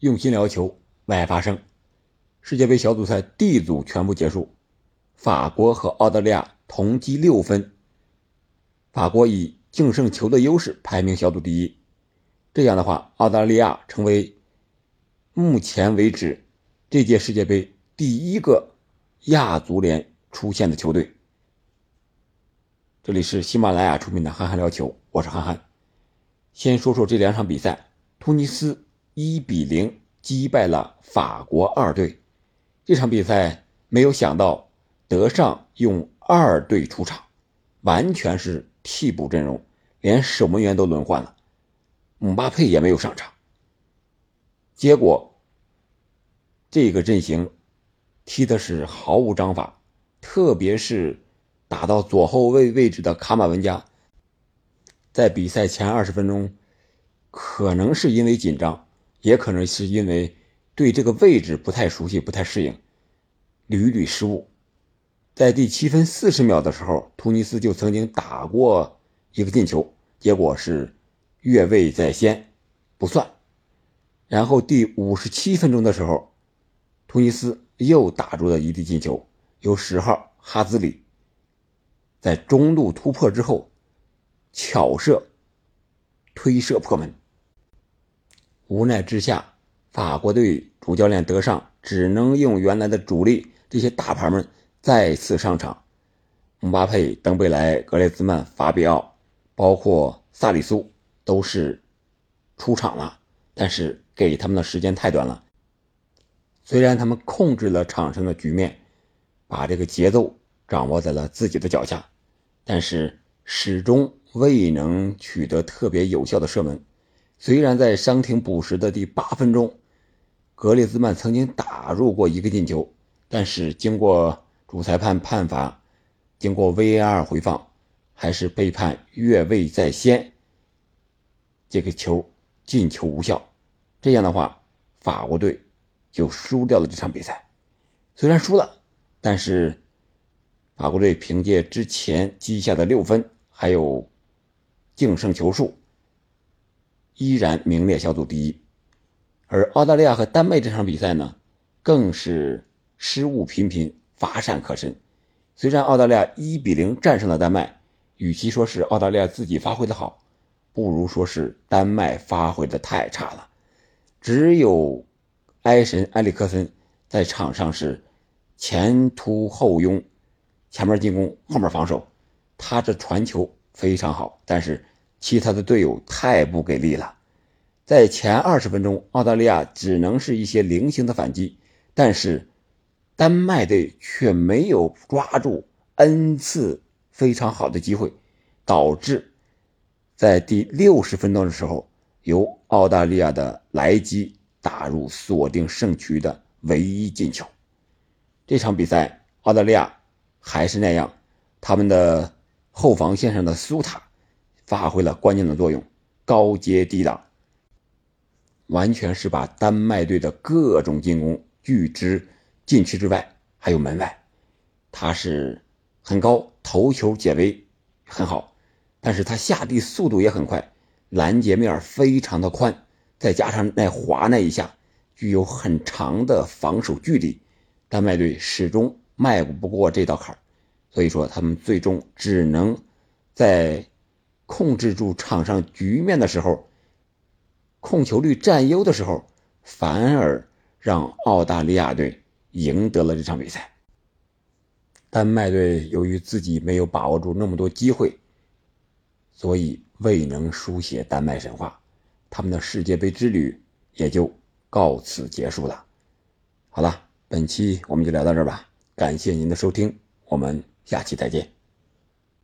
用心聊球，为爱发声。世界杯小组赛 D 组全部结束，法国和澳大利亚同积六分，法国以净胜球的优势排名小组第一。这样的话，澳大利亚成为目前为止这届世界杯第一个亚足联出现的球队。这里是喜马拉雅出品的《憨憨聊球》，我是憨憨。先说说这两场比赛，突尼斯一比零击败了法国二队。这场比赛没有想到德尚用二队出场，完全是替补阵容，连守门员都轮换了，姆巴佩也没有上场。结果这个阵型踢的是毫无章法，特别是。打到左后卫位置的卡马文加，在比赛前二十分钟，可能是因为紧张，也可能是因为对这个位置不太熟悉、不太适应，屡屡失误。在第七分四十秒的时候，突尼斯就曾经打过一个进球，结果是越位在先，不算。然后第五十七分钟的时候，突尼斯又打入了一粒进球，由十号哈兹里。在中路突破之后，巧射推射破门。无奈之下，法国队主教练德尚只能用原来的主力这些大牌们再次上场。姆巴佩、登贝莱、格雷兹曼、法比奥，包括萨里苏都是出场了，但是给他们的时间太短了。虽然他们控制了场上的局面，把这个节奏掌握在了自己的脚下。但是始终未能取得特别有效的射门。虽然在伤停补时的第八分钟，格列兹曼曾经打入过一个进球，但是经过主裁判判罚，经过 VAR 回放，还是被判越位在先。这个球进球无效。这样的话，法国队就输掉了这场比赛。虽然输了，但是。法国队凭借之前积下的六分，还有净胜球数，依然名列小组第一。而澳大利亚和丹麦这场比赛呢，更是失误频频，乏善可陈。虽然澳大利亚一比零战胜了丹麦，与其说是澳大利亚自己发挥的好，不如说是丹麦发挥的太差了。只有埃神埃里克森在场上是前突后拥。前面进攻，后面防守，他这传球非常好，但是其他的队友太不给力了。在前二十分钟，澳大利亚只能是一些零星的反击，但是丹麦队却没有抓住 n 次非常好的机会，导致在第六十分钟的时候，由澳大利亚的莱基打入锁定胜局的唯一进球。这场比赛，澳大利亚。还是那样，他们的后防线上的苏塔发挥了关键的作用，高接低挡，完全是把丹麦队的各种进攻拒之禁区之外，还有门外。他是很高，头球解围很好，但是他下地速度也很快，拦截面非常的宽，再加上那滑那一下，具有很长的防守距离，丹麦队始终。迈不过这道坎所以说他们最终只能在控制住场上局面的时候，控球率占优的时候，反而让澳大利亚队赢得了这场比赛。丹麦队由于自己没有把握住那么多机会，所以未能书写丹麦神话，他们的世界杯之旅也就告此结束了。好了，本期我们就聊到这儿吧。感谢您的收听，我们下期再见。